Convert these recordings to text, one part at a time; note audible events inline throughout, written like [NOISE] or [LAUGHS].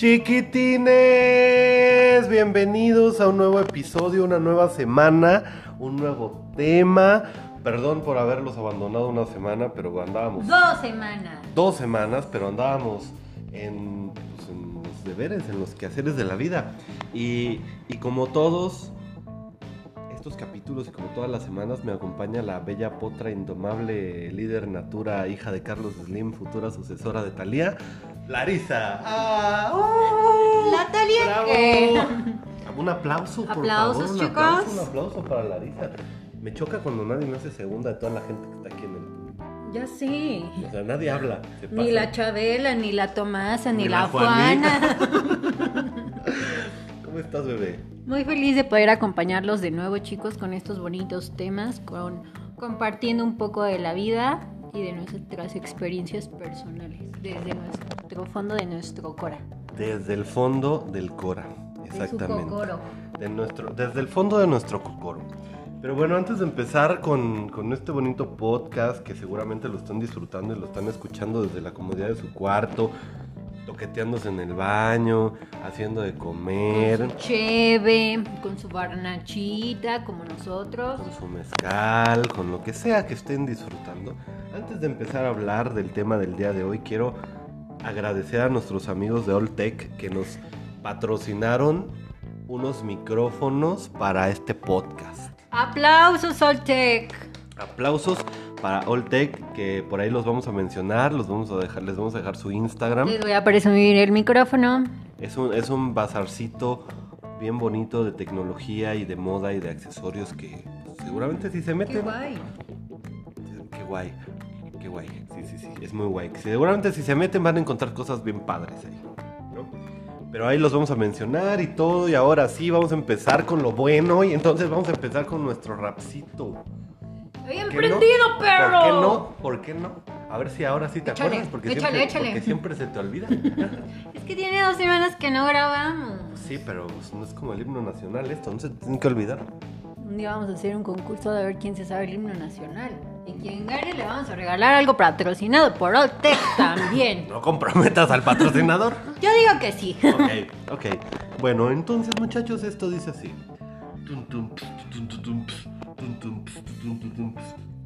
Chiquitines, bienvenidos a un nuevo episodio, una nueva semana, un nuevo tema. Perdón por haberlos abandonado una semana, pero andábamos Dos semanas. dos semanas, pero andábamos en, pues, en los deberes, en los quehaceres de la vida. Y, y como todos estos capítulos y como todas las semanas me acompaña la bella potra indomable líder natura, hija de Carlos Slim, futura sucesora de Talía, Larisa. ¡Ah! ¡Uh! La Talía ¡Bravo! que- Un aplauso, por Aplausos, favor. Un chicos. aplauso, un aplauso para Larisa. Me choca cuando nadie me hace segunda de toda la gente que está aquí en el. Ya sé. O sea, nadie habla. se Ni la Chabela, ni la Tomasa, ni, Ni la, la Juanita. Juana. [LAUGHS] ¿Cómo estás, bebé? Muy feliz de poder acompañarlos de nuevo, chicos, con estos bonitos temas, con compartiendo un poco de la vida y de nuestras experiencias personales, desde nuestro fondo de nuestro cora. Desde el fondo del Cora. De Exactamente. cocoro. De nuestro, desde el fondo de nuestro cocoro. Pero bueno, antes de empezar con, con este bonito podcast que seguramente lo están disfrutando y lo están escuchando desde la comodidad de su cuarto, toqueteándose en el baño, haciendo de comer, Con su cheve, con su barnachita, como nosotros. con su mezcal, con lo que sea que estén disfrutando. Antes de empezar a hablar del tema del día de hoy, quiero agradecer a nuestros amigos de Alltech que nos patrocinaron unos micrófonos para este podcast. ¡Aplausos, Soltec! Aplausos para Alltech, que por ahí los vamos a mencionar, los vamos a dejar, les vamos a dejar su Instagram. Les voy a presumir el micrófono. Es un, es un bazarcito bien bonito de tecnología y de moda y de accesorios que pues, seguramente si se meten... guay! Qué guay, qué guay. Sí, sí, sí, es muy guay. Seguramente si se meten van a encontrar cosas bien padres ahí. ¿no? Pero ahí los vamos a mencionar y todo. Y ahora sí, vamos a empezar con lo bueno. Y entonces vamos a empezar con nuestro rapcito. ¡Bien ¿Qué prendido, no? perro! ¿Por qué no? ¿Por qué no? A ver si ahora sí te Échale, acuerdas. Porque, échale, siempre, échale. porque siempre se te olvida. [LAUGHS] Es que tiene dos semanas que no grabamos. sí, pero pues, no es como el himno nacional esto. No se tiene que olvidar. Un día vamos a hacer un concurso de ver quién se sabe el himno nacional. Y quien gane le vamos a regalar algo patrocinado por Oltec [LAUGHS] también. No comprometas al patrocinador. [LAUGHS] Yo digo que sí. Ok, ok. Bueno, entonces muchachos, esto dice así. Tum, tum, tum,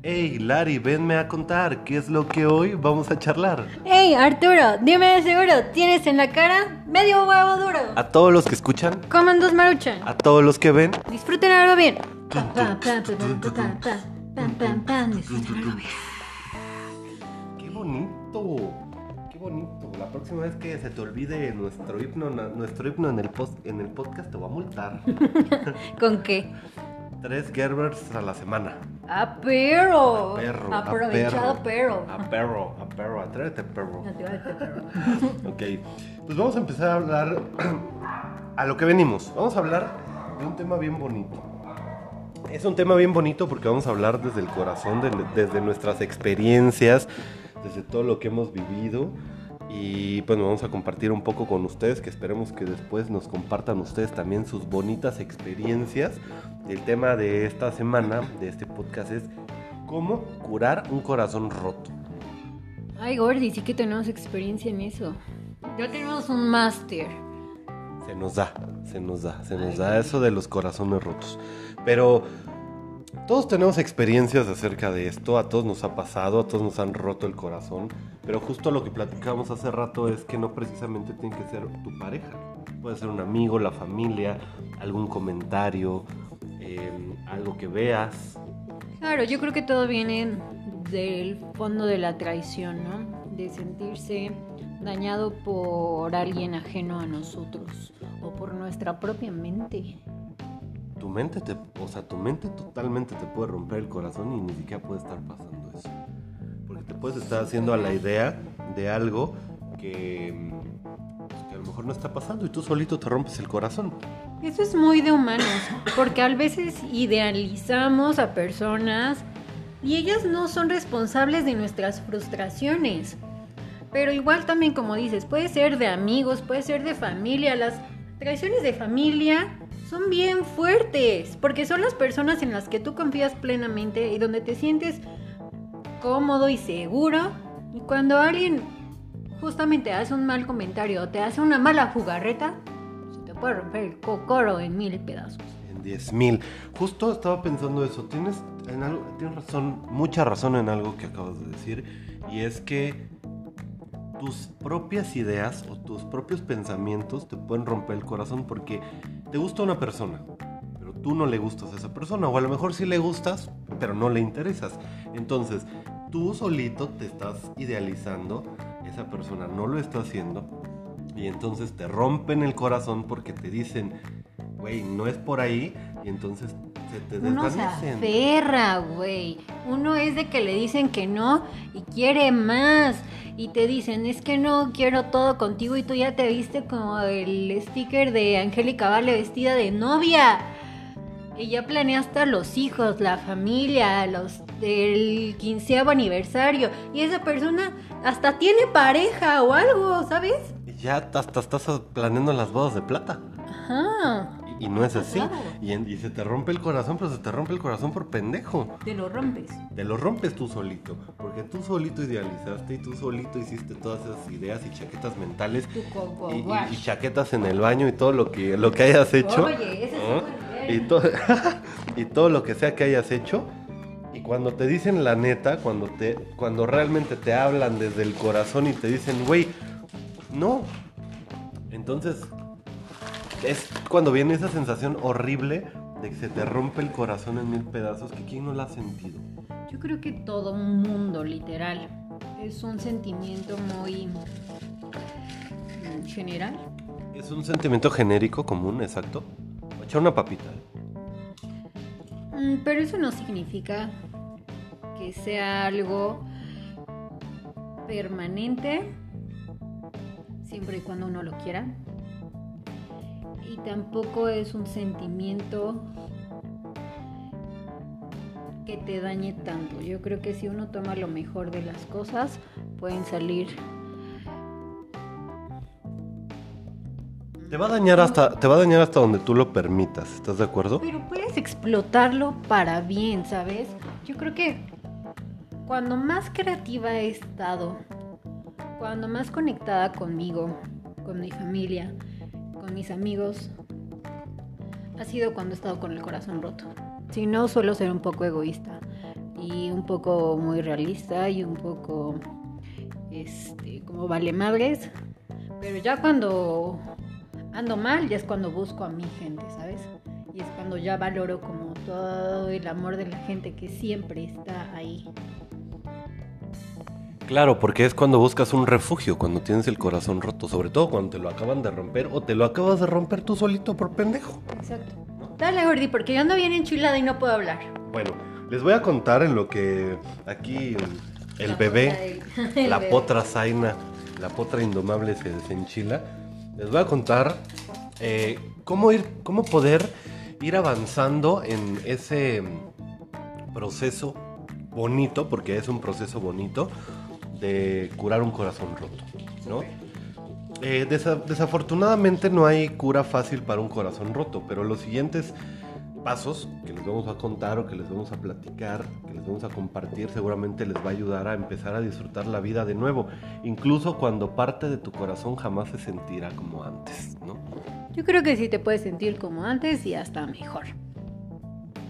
Hey, Larry, venme a contar qué es lo que hoy vamos a charlar. Hey, Arturo, dime de seguro, ¿tienes en la cara medio huevo duro? A todos los que escuchan. Coman dos maruchan. A todos los que ven. Disfruten ahora bien. Qué bonito, qué bonito. La próxima vez que se te olvide nuestro himno, nuestro himno en el podcast te va a multar. [LAUGHS] ¿Con qué? Tres Gerbers a la semana. A perro. A perro, a Aprovechado perro. A perro, a perro, atrévete perro. Atrévete, perro. [LAUGHS] Ok, pues vamos a empezar a hablar [CLEARS THROAT] a lo que venimos. Vamos a hablar de un tema bien bonito. Es un tema bien bonito porque vamos a hablar desde el corazón, de- desde nuestras experiencias, desde todo lo que hemos vivido. Y pues vamos a compartir un poco con ustedes, que esperemos que después nos compartan ustedes también sus bonitas experiencias. El tema de esta semana, de este podcast, es cómo curar un corazón roto. Ay, Gordy, sí que tenemos experiencia en eso. Ya tenemos un máster. Se nos da, se nos da, se nos da eso de los corazones rotos. Pero todos tenemos experiencias acerca de esto, a todos nos ha pasado, a todos nos han roto el corazón. Pero justo lo que platicamos hace rato es que no precisamente tiene que ser tu pareja. Puede ser un amigo, la familia, algún comentario, eh, algo que veas. Claro, yo creo que todo viene del fondo de la traición, ¿no? De sentirse dañado por alguien ajeno a nosotros o por nuestra propia mente. Tu mente te, o sea, tu mente totalmente te puede romper el corazón y ni siquiera puede estar pasando eso. Te puedes estar haciendo a la idea de algo que, pues, que a lo mejor no está pasando y tú solito te rompes el corazón. Eso es muy de humanos, porque a veces idealizamos a personas y ellas no son responsables de nuestras frustraciones. Pero igual también, como dices, puede ser de amigos, puede ser de familia. Las traiciones de familia son bien fuertes, porque son las personas en las que tú confías plenamente y donde te sientes cómodo y seguro. Y cuando alguien justamente hace un mal comentario o te hace una mala jugarreta, se te puede romper el cocoro en mil pedazos. En 10 mil. Justo estaba pensando eso. Tienes, tienes razón, mucha razón en algo que acabas de decir. Y es que tus propias ideas o tus propios pensamientos te pueden romper el corazón porque te gusta una persona, pero tú no le gustas a esa persona. O a lo mejor sí le gustas, pero no le interesas. Entonces, tú solito te estás idealizando, esa persona no lo está haciendo. Y entonces te rompen el corazón porque te dicen, güey, no es por ahí. Y entonces se te Uno se aferra, güey. Uno es de que le dicen que no y quiere más. Y te dicen, es que no quiero todo contigo y tú ya te viste como el sticker de Angélica Vale vestida de novia. Y ya planeaste los hijos, la familia, los del quinceavo aniversario. Y esa persona hasta tiene pareja o algo, ¿sabes? Ya hasta estás planeando las bodas de plata. Ajá. Y no es así. Claro. Y, se te rompe el corazón, pero se te rompe el corazón por pendejo. Te lo rompes. Te lo rompes tú solito. Porque tú solito idealizaste y tú solito hiciste todas esas ideas y chaquetas mentales. Y, y- chaquetas en el baño y todo lo que, lo que hayas hecho. Oye, ese es nivel. y, todo, [LAUGHS] y todo lo que sea que hayas hecho. Y cuando te dicen la neta, cuando, te, cuando realmente te hablan desde el corazón y te dicen, güey, no. Entonces, es cuando viene esa sensación horrible de que se te rompe el corazón en mil pedazos, que quién no la ha sentido. Yo creo que todo mundo, literal. Es un sentimiento muy general. Es un sentimiento genérico, común, exacto. Echar una papita. Mm, Pero eso no significa que sea algo permanente, siempre y cuando uno lo quiera. Y tampoco es un sentimiento que te dañe tanto. Yo creo que si uno toma lo mejor de las cosas, pueden salir Te va a dañar hasta, te va a dañar hasta donde tú lo permitas, ¿estás de acuerdo? Pero puedes explotarlo para bien, ¿sabes? Yo creo que cuando más creativa he estado, cuando más conectada conmigo, con mi familia, con mis amigos, ha sido cuando he estado con el corazón roto. Si no, suelo ser un poco egoísta y un poco muy realista y un poco, este, como vale madres. Pero ya cuando ando mal, ya es cuando busco a mi gente, ¿sabes? Y es cuando ya valoro como todo el amor de la gente que siempre está ahí. Claro, porque es cuando buscas un refugio, cuando tienes el corazón roto, sobre todo cuando te lo acaban de romper o te lo acabas de romper tú solito por pendejo. Exacto. Dale, Gordy, porque yo ando bien enchilada y no puedo hablar. Bueno, les voy a contar en lo que aquí el La bebé, potra del- [LAUGHS] el la bebé. potra zaina, la potra indomable se desenchila. Les voy a contar eh, cómo ir, cómo poder ir avanzando en ese proceso bonito, porque es un proceso bonito de curar un corazón roto, ¿no? Eh, desa- desafortunadamente no hay cura fácil para un corazón roto, pero los siguientes pasos que les vamos a contar o que les vamos a platicar, que les vamos a compartir, seguramente les va a ayudar a empezar a disfrutar la vida de nuevo, incluso cuando parte de tu corazón jamás se sentirá como antes, ¿no? Yo creo que sí te puedes sentir como antes y hasta mejor.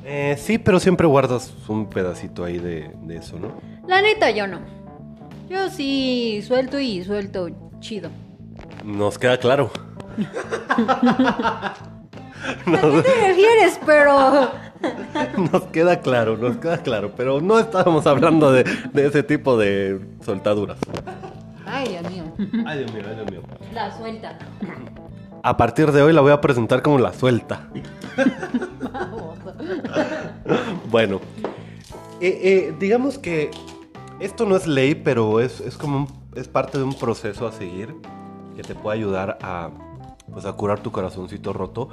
Eh, sí, pero siempre guardas un pedacito ahí de, de eso, ¿no? La neta, yo no. Yo sí suelto y suelto chido. Nos queda claro. [LAUGHS] [LAUGHS] ¿A qué te refieres? Pero... [LAUGHS] Nos queda claro, nos queda claro, pero no estábamos hablando de, de ese tipo de soltaduras. Ay, Dios mío. Ay, Dios mío, ay, Dios mío. La suelta. A partir de hoy la voy a presentar como la suelta. [LAUGHS] Bueno, eh, eh, digamos que esto no es ley, pero es, es como un- es parte de un proceso a seguir que te puede ayudar a, pues, a curar tu corazoncito roto.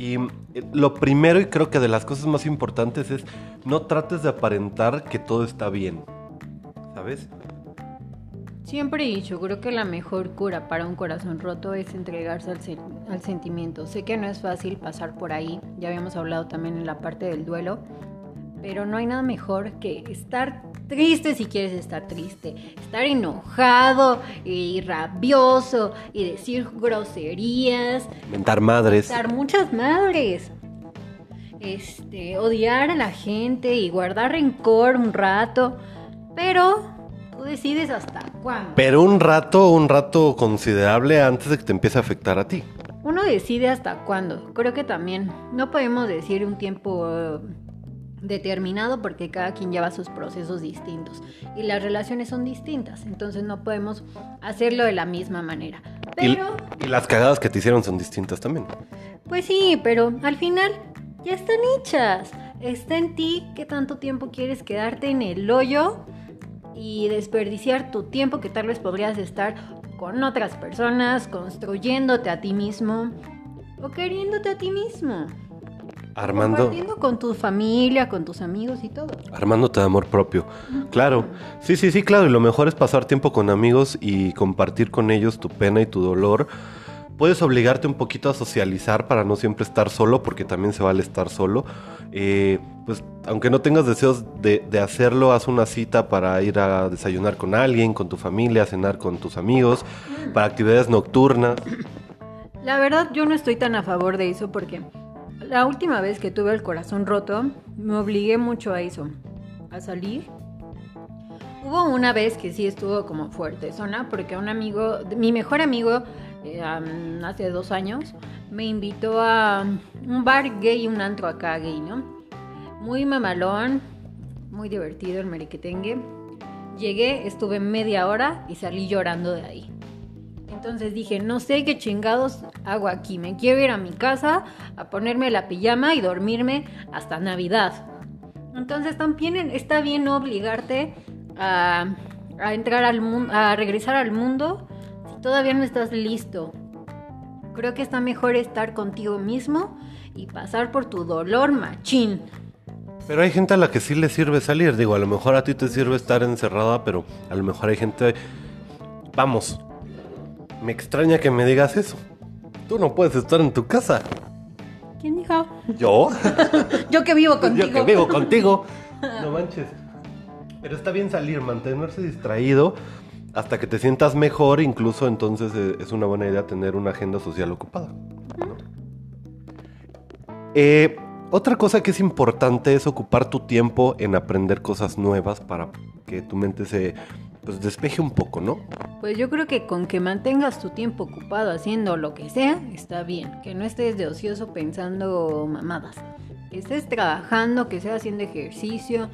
Y eh, lo primero y creo que de las cosas más importantes es no trates de aparentar que todo está bien, ¿sabes? Siempre he dicho, creo que la mejor cura para un corazón roto es entregarse al, al sentimiento. Sé que no es fácil pasar por ahí, ya habíamos hablado también en la parte del duelo, Pero no hay nada mejor que estar triste si quieres estar triste, estar enojado y rabioso y decir groserías, Mentar madres. dar muchas madres. Este, odiar a la gente y guardar rencor un rato, pero tú decides hasta cuándo. Pero un rato, un rato considerable antes de que te empiece a afectar a ti. Uno decide hasta cuándo. Creo que también no podemos decir un tiempo determinado porque cada quien lleva sus procesos distintos y las relaciones son distintas, entonces no podemos hacerlo de la misma manera. Y, Pero, y las cagadas que te hicieron son distintas también. pues sí, pero al final ya están hechas. Está en ti qué tanto tiempo quieres quedarte en el hoyo y desperdiciar tu tiempo que tal vez podrías estar con otras personas, construyéndote a ti mismo o queriéndote a ti mismo. Armando, Compartiendo con tu familia, con tus amigos y todo. armándote de amor propio. Claro, sí, sí, sí, claro. Y lo mejor es pasar tiempo con amigos y compartir con ellos tu pena y tu dolor. Puedes obligarte un poquito a socializar para no siempre estar solo, porque también se vale estar solo. Eh, pues aunque no tengas deseos de, de hacerlo, haz una cita para ir a desayunar con alguien, con tu familia, cenar con tus amigos, para actividades nocturnas. La verdad yo no estoy tan a favor de eso porque la última vez que tuve el corazón roto me obligué mucho a eso, a salir. Hubo una vez que sí estuvo como fuerte zona porque un amigo, mi mejor amigo eh, hace dos años me invitó a un bar gay, un antro acá gay, ¿no? Muy mamalón, muy divertido el merequetengue. Llegué, estuve media hora y salí llorando de ahí. Entonces dije, no sé qué chingados hago aquí. Me quiero ir a mi casa a ponerme la pijama y dormirme hasta Navidad. Entonces también está bien no obligarte a, a entrar al mundo, a regresar al mundo si todavía no estás listo. Creo que está mejor estar contigo mismo y pasar por tu dolor machín. Pero hay gente a la que sí le sirve salir. Digo, a lo mejor a ti te sirve estar encerrada, pero a lo mejor hay gente... Vamos, me extraña que me digas eso. Tú no puedes estar en tu casa. ¿Quién dijo? ¿Yo? [LAUGHS] Yo que vivo contigo. Yo que vivo [LAUGHS] contigo. No manches. Pero está bien salir, mantenerse distraído hasta que te sientas mejor. Incluso entonces eh, es una buena idea tener una agenda social ocupada. ¿no? Eh, otra cosa que es importante es ocupar tu tiempo en aprender cosas nuevas para que tu mente se pues, despeje un poco, ¿no? Pues yo creo que con que mantengas tu tiempo ocupado haciendo lo que sea, está bien. Que no estés de ocioso pensando mamadas. Que estés trabajando, que sea haciendo ejercicio,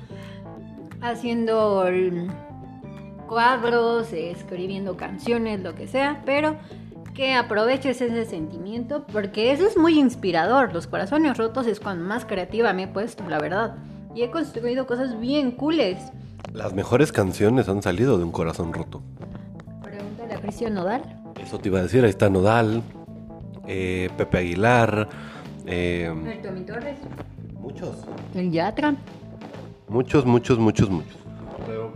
haciendo mm, cuadros, escribiendo canciones, lo que sea, pero que aproveches ese sentimiento porque eso es muy inspirador. Los corazones rotos es cuando más creativa me he puesto, la verdad. Y he construido cosas bien cooles. Las mejores canciones han salido de un corazón roto. Pregúntale a Cristian Nodal. Eso te iba a decir, ahí está Nodal, eh, Pepe Aguilar, eh, El Tommy Torres. muchos, El Yatra. muchos, muchos, muchos, muchos. Pero,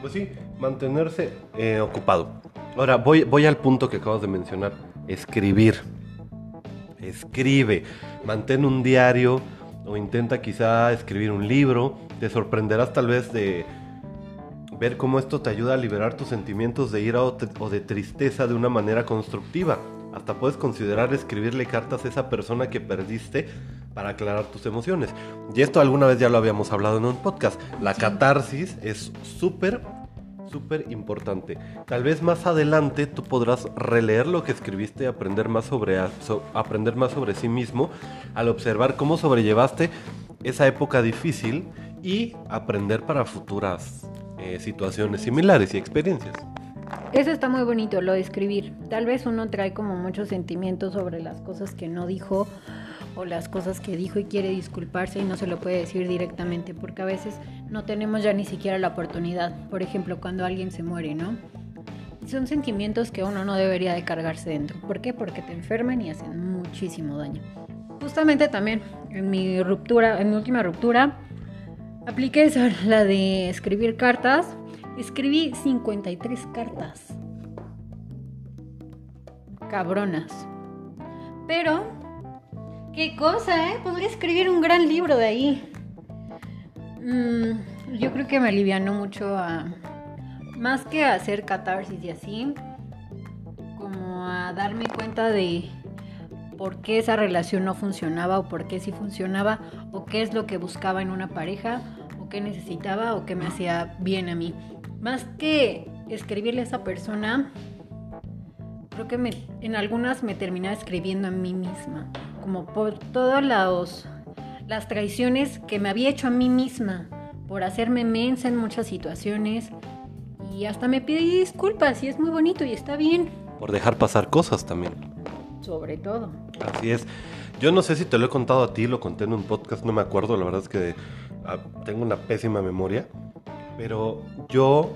pues sí, mantenerse eh, ocupado. Ahora, voy, voy al punto que acabas de mencionar, escribir. Escribe, mantén un diario o intenta quizá escribir un libro. Te sorprenderás tal vez de ver cómo esto te ayuda a liberar tus sentimientos de ira o, de tristeza de una manera constructiva. Hasta puedes considerar escribirle cartas a esa persona que perdiste para aclarar tus emociones. Y esto alguna vez ya lo habíamos hablado en un podcast. La catarsis es súper, súper importante. Tal vez más adelante tú podrás releer lo que escribiste y aprender más sobre, so- aprender más sobre sí mismo al observar cómo sobrellevaste esa época difícil y aprender para futuras eh, situaciones similares y experiencias. Eso está muy bonito, lo de escribir. Tal vez uno trae como muchos sentimientos sobre las cosas que no dijo o las cosas que dijo y quiere disculparse y no se lo puede decir directamente porque a veces no tenemos ya ni siquiera la oportunidad. Por ejemplo, cuando alguien se muere, ¿no? Son sentimientos que uno no debería de cargarse dentro. ¿Por qué? Porque te enferman y hacen muchísimo daño. Justamente también en mi ruptura, en mi última ruptura, apliqué esa, la de escribir cartas. Escribí 53 cartas. Cabronas. Pero, qué cosa, ¿eh? Podría escribir un gran libro de ahí. Mm, yo creo que me alivianó mucho a. Más que a hacer catarsis y así, como a darme cuenta de por qué esa relación no funcionaba o por qué sí funcionaba o qué es lo que buscaba en una pareja o qué necesitaba o qué me hacía bien a mí. Más que escribirle a esa persona, creo que en algunas me terminaba escribiendo a mí misma, como por todas las, las traiciones que me había hecho a mí misma, por hacerme mensa en muchas situaciones y hasta me pide disculpas y es muy bonito y está bien. Por dejar pasar cosas también. Sobre todo. Así es. Yo no sé si te lo he contado a ti, lo conté en un podcast, no me acuerdo, la verdad es que ah, tengo una pésima memoria, pero yo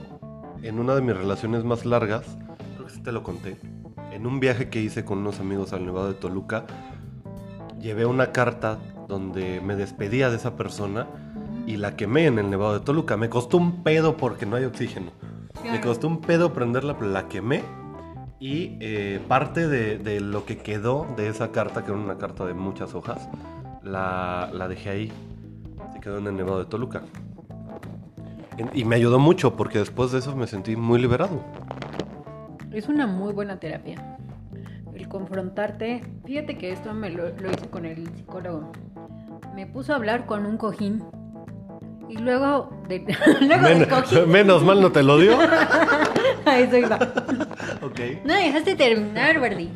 en una de mis relaciones más largas, creo que sí te lo conté, en un viaje que hice con unos amigos al Nevado de Toluca, llevé una carta donde me despedía de esa persona y la quemé en el Nevado de Toluca. Me costó un pedo porque no hay oxígeno. Me costó un pedo prenderla, pero la quemé. Y eh, parte de, de lo que quedó de esa carta, que era una carta de muchas hojas, la, la dejé ahí. Se quedó en el Nevado de Toluca. En- Y me ayudó mucho porque después de eso me sentí muy liberado. Es una muy buena terapia. El confrontarte. Fíjate que esto me lo, lo hice con el psicólogo. Me puso a hablar con un cojín. Y luego, de, [LAUGHS] luego del Men- cojín. menos mal no te lo dio. [LAUGHS] [LAUGHS] Iba. ok. No dejaste terminar, Verdi.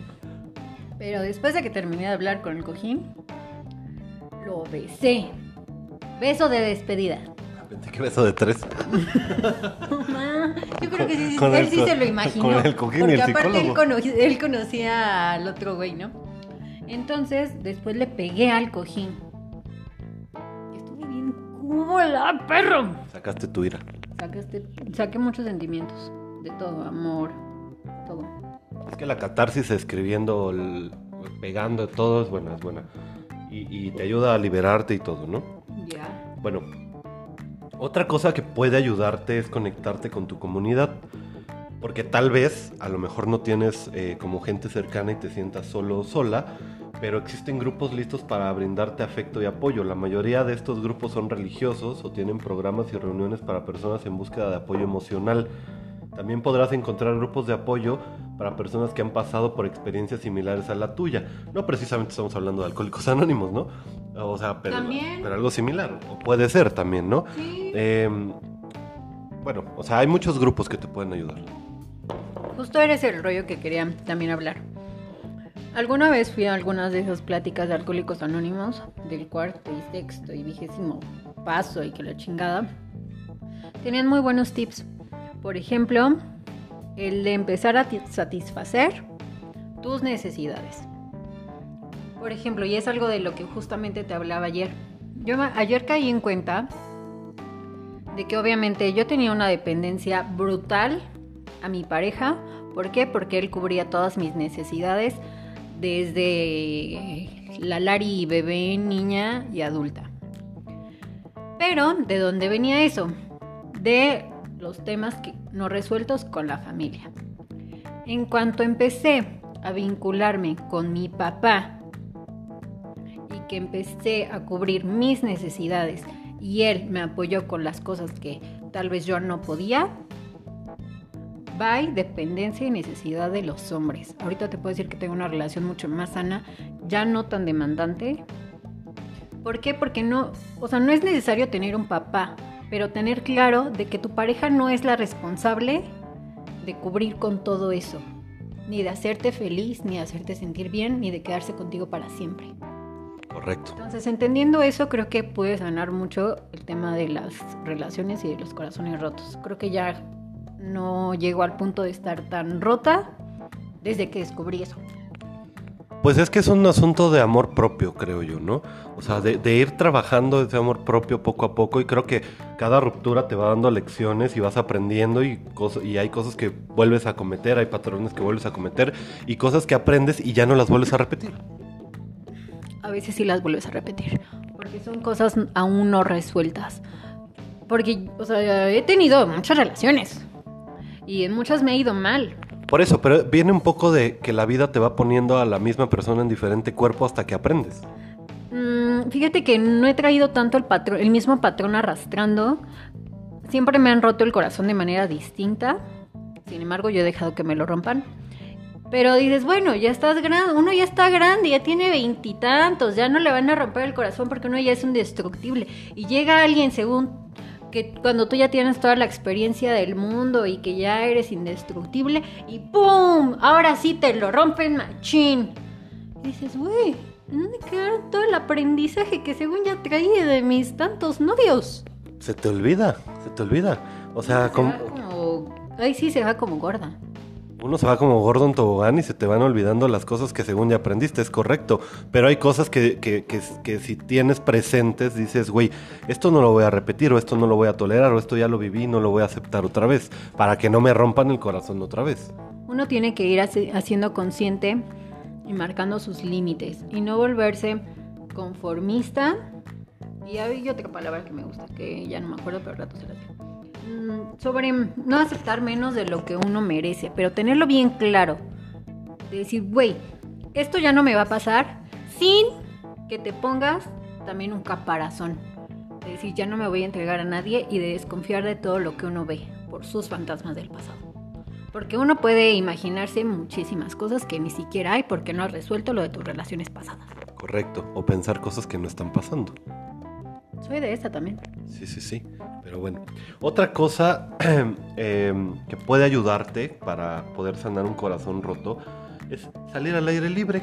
Pero después de que terminé de hablar con el cojín, lo besé. Beso de despedida. Pensé que beso de tres. [LAUGHS] Yo creo que sí, Con él el sí se lo imaginó. con el cojín y porque el aparte él, cono- él conocía al otro güey, ¿no? Entonces, después le pegué al cojín. Estuve bien cúbola, perro. Sacaste tu ira. Sacaste, saqué muchos sentimientos. De todo, amor, todo. Es que la catarsis escribiendo, el- pegando, todo es buena, es buena. Y, y te ayuda a liberarte y todo, ¿no? Ya. Bueno, otra cosa que puede ayudarte es conectarte con tu comunidad. Porque tal vez, a lo mejor no tienes eh, como gente cercana y te sientas solo o sola, pero existen grupos listos para brindarte afecto y apoyo. La mayoría de estos grupos son religiosos o tienen programas y reuniones para personas en búsqueda de apoyo emocional. También podrás encontrar grupos de apoyo para personas que han pasado por experiencias similares a la tuya. No precisamente estamos hablando de alcohólicos anónimos, ¿no? O sea, pero, pero algo similar. O puede ser también, ¿no? Sí. Eh, bueno, o sea, hay muchos grupos que te pueden ayudar. Justo eres el rollo que quería también hablar. Alguna vez fui a algunas de esas pláticas de Alcohólicos Anónimos, del cuarto y sexto y vigésimo paso y que la chingada. Tenían muy buenos tips. Por ejemplo, el de empezar a ti- satisfacer tus necesidades. Por ejemplo, y es algo de lo que justamente te hablaba ayer. Yo ayer caí en cuenta de que obviamente yo tenía una dependencia brutal a mi pareja. ¿Por qué? Porque él cubría todas mis necesidades desde la Lari bebé, niña y adulta. Pero, ¿de dónde venía eso? De los temas que no resueltos con la familia. En cuanto empecé a vincularme con mi papá y que empecé a cubrir mis necesidades y él me apoyó con las cosas que tal vez yo no podía, bye dependencia y necesidad de los hombres. Ahorita te puedo decir que tengo una relación mucho más sana, ya no tan demandante. ¿Por qué? Porque no, o sea, no es necesario tener un papá, pero tener claro de que tu pareja no es la responsable de cubrir con todo eso, ni de hacerte feliz, ni de hacerte sentir bien, ni de quedarse contigo para siempre. Correcto. Entonces, entendiendo eso, creo que puede sanar mucho el tema de las relaciones y de los corazones rotos. Creo que ya no llego al punto de estar tan rota desde que descubrí eso. Pues es que es un asunto de amor propio, creo yo, ¿no? O sea, de, ir trabajando ese amor propio poco a poco y creo que cada ruptura te va dando lecciones y vas aprendiendo y, y hay cosas que vuelves a cometer, hay patrones que vuelves a cometer y cosas que aprendes y ya no las vuelves a repetir. A veces sí las vuelves a repetir, porque son cosas aún no resueltas. Porque, o sea, he tenido muchas relaciones y en muchas me ha ido mal. Por eso, pero viene un poco de que la vida te va poniendo a la misma persona en diferente cuerpo hasta que aprendes. Mm, fíjate que no he traído tanto el, patrón, el mismo patrón arrastrando. Siempre me han roto el corazón de manera distinta. Sin embargo, yo he dejado que me lo rompan. Pero dices, bueno, ya estás grande, uno ya está grande, ya tiene veintitantos, ya no le van a romper el corazón porque uno ya es indestructible. Y llega alguien según que cuando tú ya tienes toda la experiencia del mundo y que ya eres indestructible y ¡pum! Ahora sí te lo rompen machín. Y dices, güey, ¿en dónde queda todo el aprendizaje que según ya traía de mis tantos novios? Se te olvida, se te olvida. O sea, Se como... como... Ay, sí, se va como gorda. Uno se va como gordo en tobogán y se te van olvidando las cosas que según ya aprendiste, es correcto. Pero hay cosas que, que, que, si tienes presentes dices, güey, esto no lo voy a repetir o esto no lo voy a tolerar o esto ya lo viví no lo voy a aceptar otra vez. Para que no me rompan el corazón otra vez. Uno tiene que ir haci- haciendo consciente y marcando sus límites y no volverse conformista. Y hay otra palabra que me gusta, que ya no me acuerdo, pero al rato se la digo. Mm, Sobre no aceptar menos de lo que uno merece, pero tenerlo bien claro. De decir, güey, esto ya no me va a pasar sin que te pongas también un caparazón. De decir, ya no me voy a entregar a nadie y de desconfiar de todo lo que uno ve por sus fantasmas del pasado. Porque uno puede imaginarse muchísimas cosas que ni siquiera hay porque no has resuelto lo de tus relaciones pasadas. Correcto. O pensar cosas que no están pasando. Soy de esta también. Sí, sí, sí. Pero bueno. Otra cosa eh, [CLEARS THROAT] que puede ayudarte para poder sanar un corazón roto es salir al aire libre.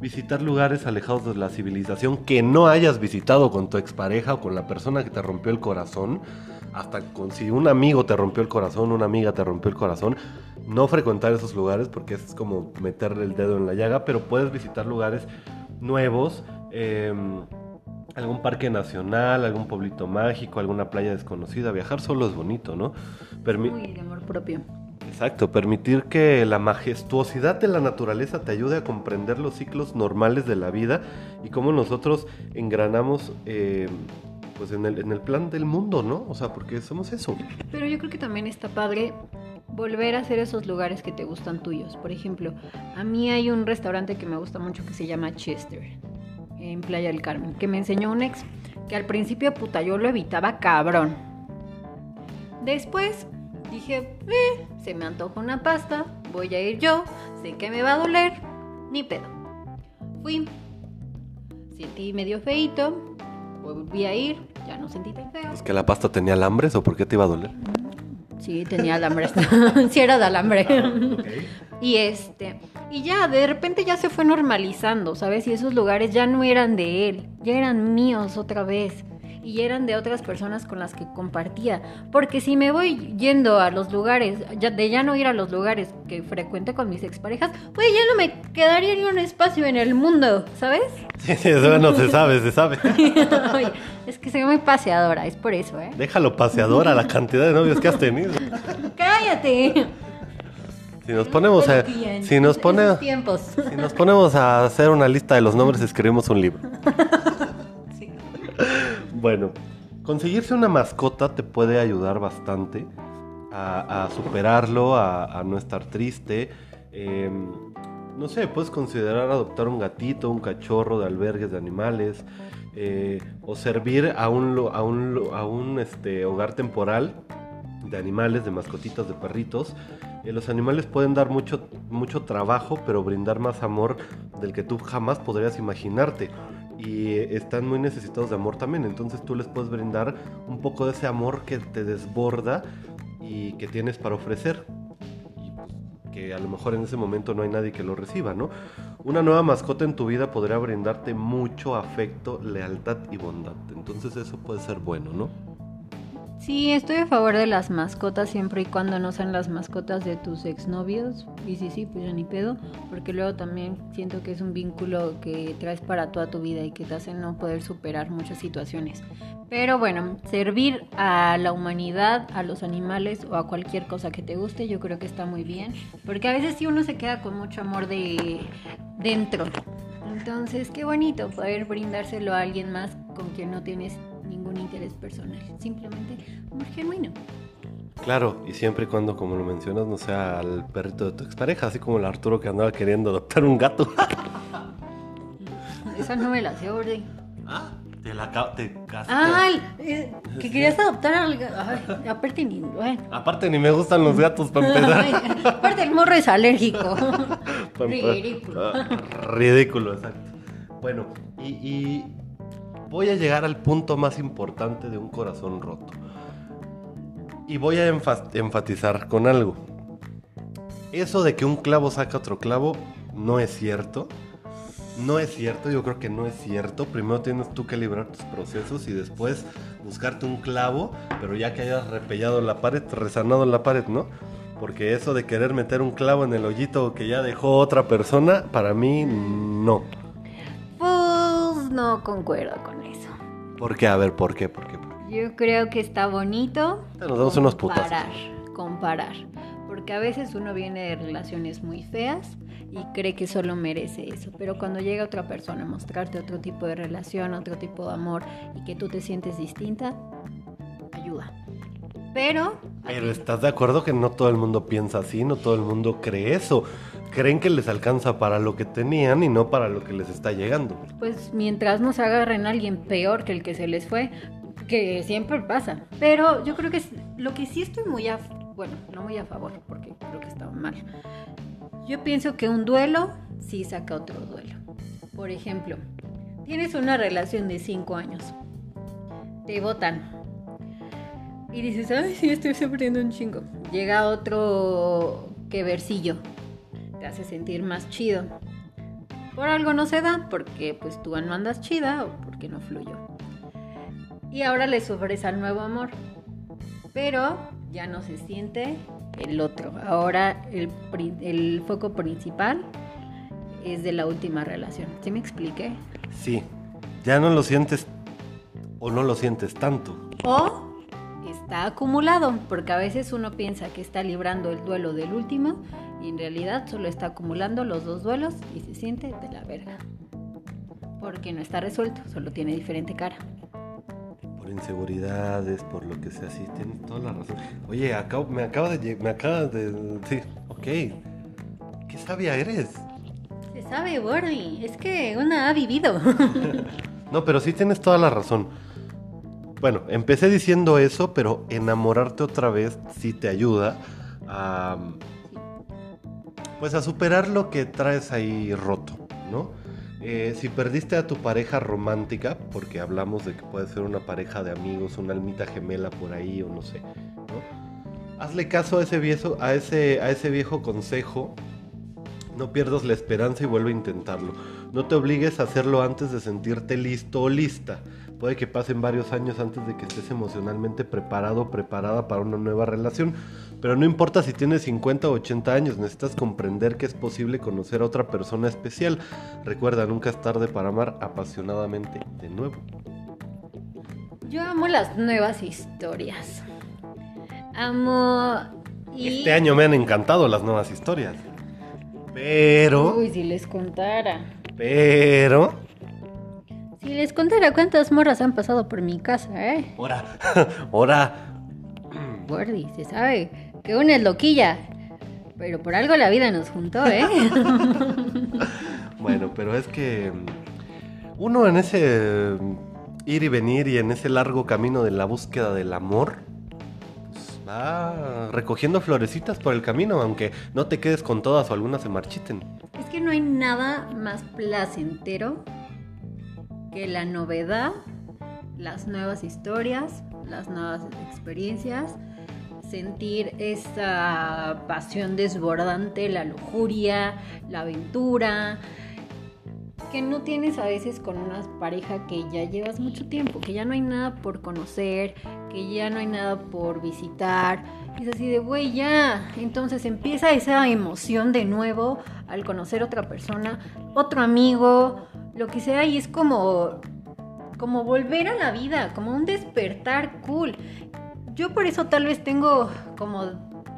Visitar lugares alejados de la civilización que no hayas visitado con tu expareja o con la persona que te rompió el corazón. Hasta con si un amigo te rompió el corazón, una amiga te rompió el corazón. No frecuentar esos lugares porque es como meterle el dedo en la llaga, pero puedes visitar lugares nuevos. em, algún parque nacional, algún pueblito mágico, alguna playa desconocida. Viajar solo es bonito, ¿no? Permi- Muy de amor propio. Exacto, permitir que la majestuosidad de la naturaleza te ayude a comprender los ciclos normales de la vida y cómo nosotros engranamos eh, pues en el, en el plan del mundo, ¿no? O sea, porque somos eso. Pero yo creo que también está padre volver a hacer esos lugares que te gustan tuyos. Por ejemplo, a mí hay un restaurante que me gusta mucho que se llama Chester, en Playa del Carmen, que me enseñó un ex, que al principio, puta, yo lo evitaba cabrón. Después dije, eh, se me antoja una pasta, voy a ir yo, sé que me va a doler, ni pedo. Fui, sentí medio feito, volví a ir, ya no sentí tan feo. ¿Es que la pasta tenía alambres o por qué te iba a doler? Sí, tenía alambre. [LAUGHS] sí, era de alambre. y este, y ya, de repente ya se fue normalizando, ¿sabes? Y esos lugares ya no eran de él, ya eran míos otra vez. Y eran de otras personas con las que compartía. Porque si me voy yendo a los lugares, ya, de ya no ir a los lugares que frecuente con mis exparejas, pues ya no me quedaría ni un espacio en el mundo, ¿sabes? [LAUGHS] Sí, sí, eso no se sabe, se sabe. [LAUGHS] Oye, es que soy muy paseadora, es por eso, ¿eh? Déjalo paseadora la cantidad de novios que has tenido. [LAUGHS] ¡Cállate! Si nos ponemos a, si nos pone, si nos ponemos a hacer una lista de los nombres, escribimos un libro. Bueno, conseguirse una mascota te puede ayudar bastante a, superarlo, a, no estar triste. Eh, no sé, puedes considerar adoptar un gatito, un cachorro de albergues de animales, eh, o servir a un, este, hogar temporal de animales, de mascotitas, de perritos. Eh, los animales pueden dar mucho trabajo, pero brindar más amor del que tú jamás podrías imaginarte. Y están muy necesitados de amor también. Entonces tú les puedes brindar un poco de ese amor que te desborda y que tienes para ofrecer. Y pues, que a lo mejor en ese momento no hay nadie que lo reciba, ¿no? Una nueva mascota en tu vida podría brindarte mucho afecto, lealtad y bondad. Entonces eso puede ser bueno, ¿no? Sí, estoy a favor de las mascotas siempre y cuando no sean las mascotas de tus exnovios. Y sí, sí, pues ya ni pedo. Porque luego también siento que es un vínculo que traes para toda tu vida y que te hace no poder superar muchas situaciones. Pero bueno, servir a la humanidad, a los animales o a cualquier cosa que te guste, yo creo que está muy bien. Porque a veces sí uno se queda con mucho amor de dentro. Entonces, qué bonito poder brindárselo a alguien más con quien no tienes ningún interés personal. Simplemente amor genuino. Claro, y siempre y cuando, como lo mencionas, no sea al perrito de tu expareja, así como el Arturo que andaba queriendo adoptar un gato. [LAUGHS] Esa no me la sé, Orde. Ah, te la te. Ay, eh, que querías adoptar al ga- Ay, aparte ni. bueno. Aparte ni me gustan los gatos para [LAUGHS] empezar. Ay, aparte el morro es alérgico. [LAUGHS] Ridículo. ah, ridículo, exacto. Bueno, y, y voy a llegar al punto más importante de un corazón roto. Y voy a enfa- enfatizar con algo. Eso de que un clavo saca otro clavo no es cierto. No es cierto, yo creo que no es cierto. Primero tienes tú que librar tus procesos y después buscarte un clavo, pero ya que hayas repellado la pared, resanado la pared, ¿no? Porque eso de querer meter un clavo en el hoyito que ya dejó otra persona, para mí no. No concuerdo con eso. ¿Por qué? A ver, ¿por qué? ¿Por qué? Yo creo que está bonito. Nos damos unos putazos. Comparar, comparar. Porque a veces uno viene de relaciones muy feas y cree que solo merece eso. Pero cuando llega otra persona a mostrarte otro tipo de relación, otro tipo de amor y que tú te sientes distinta. Pero, Pero estás de acuerdo que no todo el mundo piensa así, no todo el mundo cree eso. Creen que les alcanza para lo que tenían y no para lo que les está llegando. pues mientras no se agarren a alguien peor que el que se les fue, que siempre pasa. Pero yo creo que lo que sí estoy muy a, bueno, no muy a favor, porque creo que está mal. Yo pienso que un duelo sí saca otro duelo. Por ejemplo, tienes una relación de 5 años, te votan y dices, ay, sí, estoy sufriendo un chingo. Llega otro que versillo, te hace sentir más chido. Por algo no se da, porque pues tú no andas chida o porque no fluyó. Y ahora le sufres al nuevo amor. Pero ya no se siente el otro. Ahora el, el foco principal es de la última relación. ¿Sí me expliqué? Sí, ya no lo sientes o no lo sientes tanto. O está acumulado, porque a veces uno piensa que está librando el duelo del último y en realidad solo está acumulando los dos duelos y se siente de la verga. Porque no está resuelto, solo tiene diferente cara. Por inseguridades, por lo que sea, sí, tienes toda la razón. Oye, acabo- me acaba de... Me acaba de... Sí, ok. ¿Qué sabia eres? Se sabe, Borny, es que una ha vivido. [LAUGHS] No, pero sí tienes toda la razón. Bueno, empecé diciendo eso, pero enamorarte otra vez sí te ayuda a... Pues a superar lo que traes ahí roto, ¿no? Eh, si perdiste a tu pareja romántica, porque hablamos de que puede ser una pareja de amigos, una almita gemela por ahí o no sé, ¿no? Hazle caso a ese viejo, a ese, a ese viejo consejo no pierdas la esperanza y vuelve a intentarlo. No te obligues a hacerlo antes de sentirte listo o lista. Puede que pasen varios años antes de que estés emocionalmente preparado o preparada para una nueva relación. Pero no importa si tienes 50 o 80 años, necesitas comprender que es posible conocer a otra persona especial. Recuerda, nunca es tarde para amar apasionadamente de nuevo. Yo amo las nuevas historias. Amo y... Este año me han encantado las nuevas historias. Pero, Uy, si les contara. pero... Si les contara cuántas morras han pasado por mi casa, ¿eh? Ahora, [LAUGHS] ahora... Gordy, se sabe que una es loquilla. Pero por algo la vida nos juntó, ¿eh? [LAUGHS] Bueno, pero es que mm, uno en ese mm, ir y venir y en ese largo camino de la búsqueda del amor, pues, va recogiendo florecitas por el camino, aunque no te quedes con todas o algunas se marchiten. es que no hay nada más placentero que la novedad, las nuevas historias, las nuevas experiencias, sentir esa pasión desbordante, la lujuria, la aventura, que no tienes a veces con una pareja que ya llevas mucho tiempo, que ya no hay nada por conocer, que ya no hay nada por visitar. Es así de, güey, ya. Entonces empieza esa emoción de nuevo al conocer otra persona, otro amigo, lo que sea, y es como, como volver a la vida, como un despertar cool. Yo por eso tal vez tengo como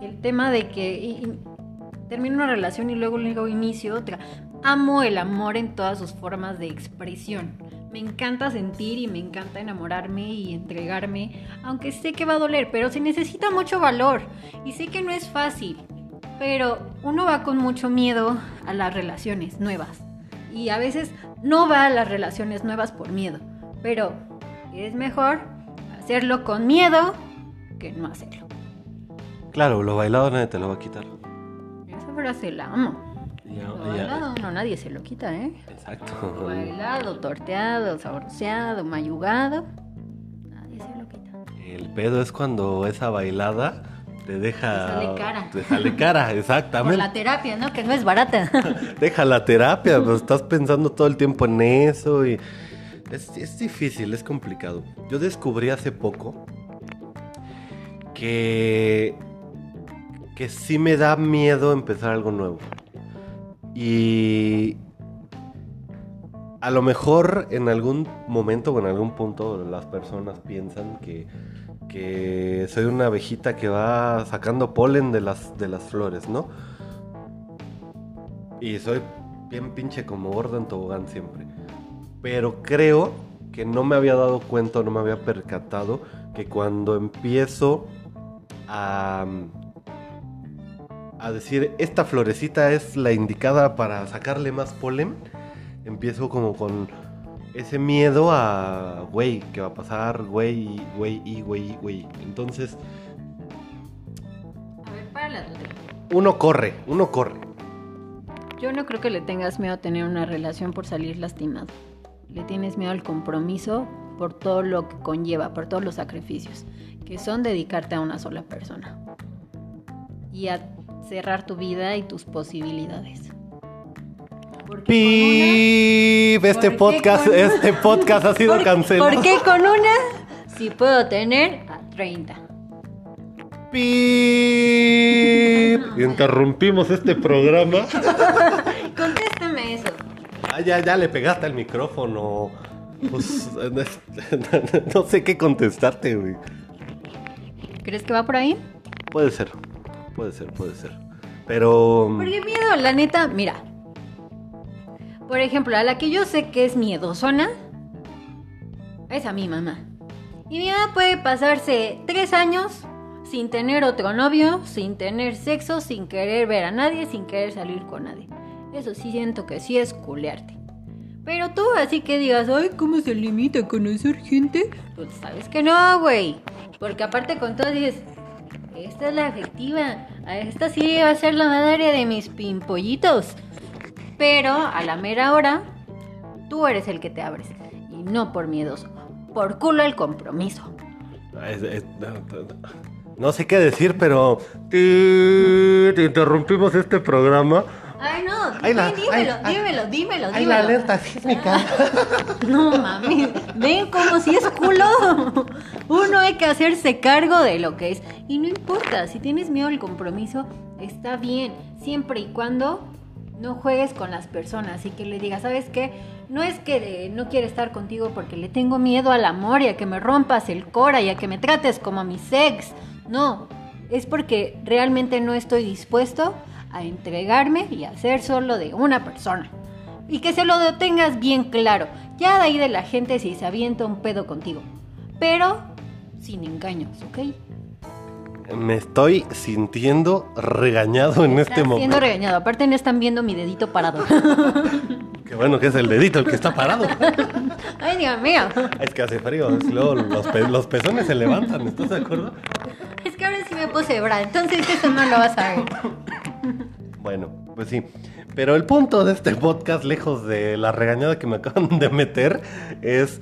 el tema de que termino una relación y luego luego inicio otra. Amo el amor en todas sus formas de expresión. Me encanta sentir y me encanta enamorarme y entregarme, aunque sé que va a doler, pero se necesita mucho valor y sé que no es fácil. Pero uno va con mucho miedo a las relaciones nuevas y a veces no va a las relaciones nuevas por miedo, Pero es mejor hacerlo con miedo que no hacerlo. Claro, lo bailado nadie te lo va a quitar. Esa frase la amo. Ya- Lo ya- bailado no nadie se lo quita, ¿eh? Exacto. Lo bailado, torteado, sabroseado, mayugado. Nadie se lo quita. El pedo es cuando esa bailada te deja. Te sale cara. Te sale cara, [LAUGHS] Por exactamente. la terapia, ¿no? Que no es barata. [LAUGHS] Deja la terapia, pues estás pensando todo el tiempo en eso y. Es, es difícil, es complicado. Yo descubrí hace poco que. que sí me da miedo empezar algo nuevo. Y. A lo mejor en algún momento o en algún punto las personas piensan que, que soy una abejita que va sacando polen de las, de las flores, ¿no? Y soy bien pinche como gordo en tobogán siempre. Pero creo que no me había dado cuenta, no me había percatado que cuando empiezo a, a decir esta florecita es la indicada para sacarle más polen, empiezo como con ese miedo a, güey, ¿qué va a pasar? Güey, güey, y güey, güey. Entonces, A ver, para la tuya. uno corre, uno corre. Yo no creo que le tengas miedo a tener una relación por salir lastimado. Le tienes miedo al compromiso por todo lo que conlleva, por todos los sacrificios, que son dedicarte a una sola persona. Y a cerrar tu vida y tus posibilidades. Pip, este ¿Por qué podcast, con- este podcast ha sido cancelado. ¿Por qué con una si puedo tener a 30? Pip. [LAUGHS] Interrumpimos este programa. [LAUGHS] Contéstame eso. Ah, ya, ya le pegaste al micrófono. Pues, [LAUGHS] no sé qué contestarte, güey. ¿Crees que va por ahí? Puede ser, puede ser, puede ser. Pero... Porque miedo, la neta, mira. Por ejemplo, a la que yo sé que es miedosona, es a mi mamá. Y mi mamá puede pasarse tres años sin tener otro novio, sin tener sexo, sin querer ver a nadie, sin querer salir con nadie. Eso sí siento que sí es culearte. Pero tú así que digas, ay, ¿cómo se limita a conocer gente? Pues sabes que no, güey. Porque aparte con todo dices, esta es la efectiva. Esta sí va a ser la madre de mis pimpollitos. Pero a la mera hora, tú eres el que te abres. Y no por miedoso. Por culo el compromiso. es- es- no, no- no sé qué decir, pero... Te interrumpimos este programa. Ay, no, Ay, la- dímelo, ay, ay. dímelo, dímelo, Ay, la dímelo. alerta sísmica. [LAUGHS] No mami, ven como si es culo. Uno hay que hacerse cargo de lo que es. Y no importa, si tienes miedo al compromiso, está bien, siempre y cuando no juegues con las personas y que le digas, ¿sabes qué? No es que no quiero estar contigo porque le tengo miedo al amor y a que me rompas el cora y a que me trates como a mi sex. No, es porque realmente no estoy dispuesto a entregarme y a ser solo de una persona. Y que se lo tengas bien claro. Ya de ahí de la gente si se avienta un pedo contigo. Pero sin engaños, ¿ok? Me estoy sintiendo regañado en este Estás siendo momento. regañado. Aparte no están viendo mi dedito parado. [LAUGHS] Qué bueno que es el dedito el que está parado. [LAUGHS] Ay, Dios mío. Es que hace frío, luego los, pe- los pezones se levantan, ¿estás de acuerdo? Es que ahora sí me puse bra. Entonces eso no lo vas a ver. [LAUGHS] Bueno, pues sí. Pero el punto de este podcast, lejos de la regañada que me acaban de meter, es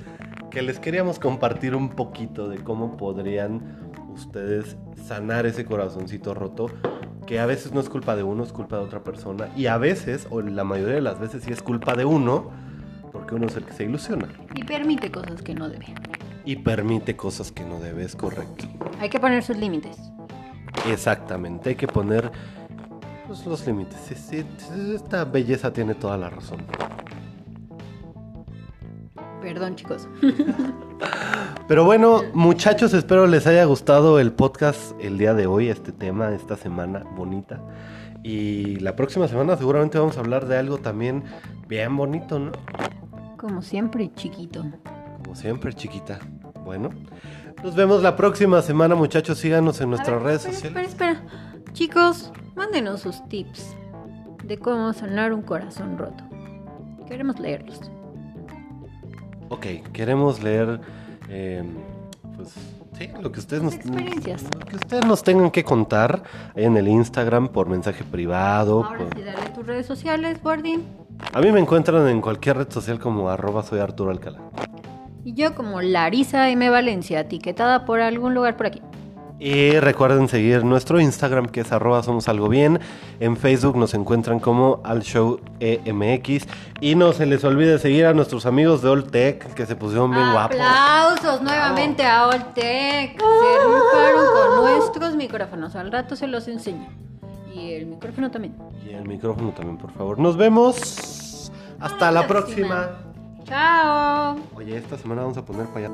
que les queríamos compartir un poquito de cómo podrían ustedes sanar ese corazoncito roto, que a veces no es culpa de uno, es culpa de otra persona, y a veces, o la mayoría de las veces sí es culpa de uno, porque uno es el que se ilusiona Y permite cosas que no debe. y permite cosas que no debe, es correcto. Hay que poner sus límites. Exactamente, hay que poner pues, los límites. Esta belleza tiene toda la razón. Perdón, chicos. [LAUGHS] Pero bueno, muchachos, espero les haya gustado el podcast el día de hoy, este tema, esta semana bonita. Y la próxima semana seguramente vamos a hablar de algo también bien bonito, ¿no? Como siempre, chiquito. Como siempre, chiquita. Bueno, nos vemos la próxima semana, muchachos. Síganos en nuestras ver, redes espera, sociales. Espera, espera. Chicos, mándenos sus tips de cómo sanar un corazón roto. Queremos leerlos. Ok, queremos leer, eh, pues, sí, lo que ustedes nos, lo que ustedes nos tengan que contar en el Instagram por mensaje privado. Ahora por- sí, dale tus redes sociales, Bordin. A mí me encuentran en cualquier red social como arroba soy Arturo Alcalá. Y yo como Larisa M. Valencia, etiquetada por algún lugar por aquí. Y recuerden seguir nuestro Instagram que es arroba somos algo bien. En Facebook nos encuentran como al show EMX. Y no se les olvide seguir a nuestros amigos de Oltec que se pusieron bien guapos. Aplausos nuevamente a Oltec. Se rifaron con nuestros micrófonos. Al rato se los enseño. Y el micrófono también. Y el micrófono también, por favor. Nos vemos. Hasta la próxima. Chao. Oye, esta semana vamos a poner allá.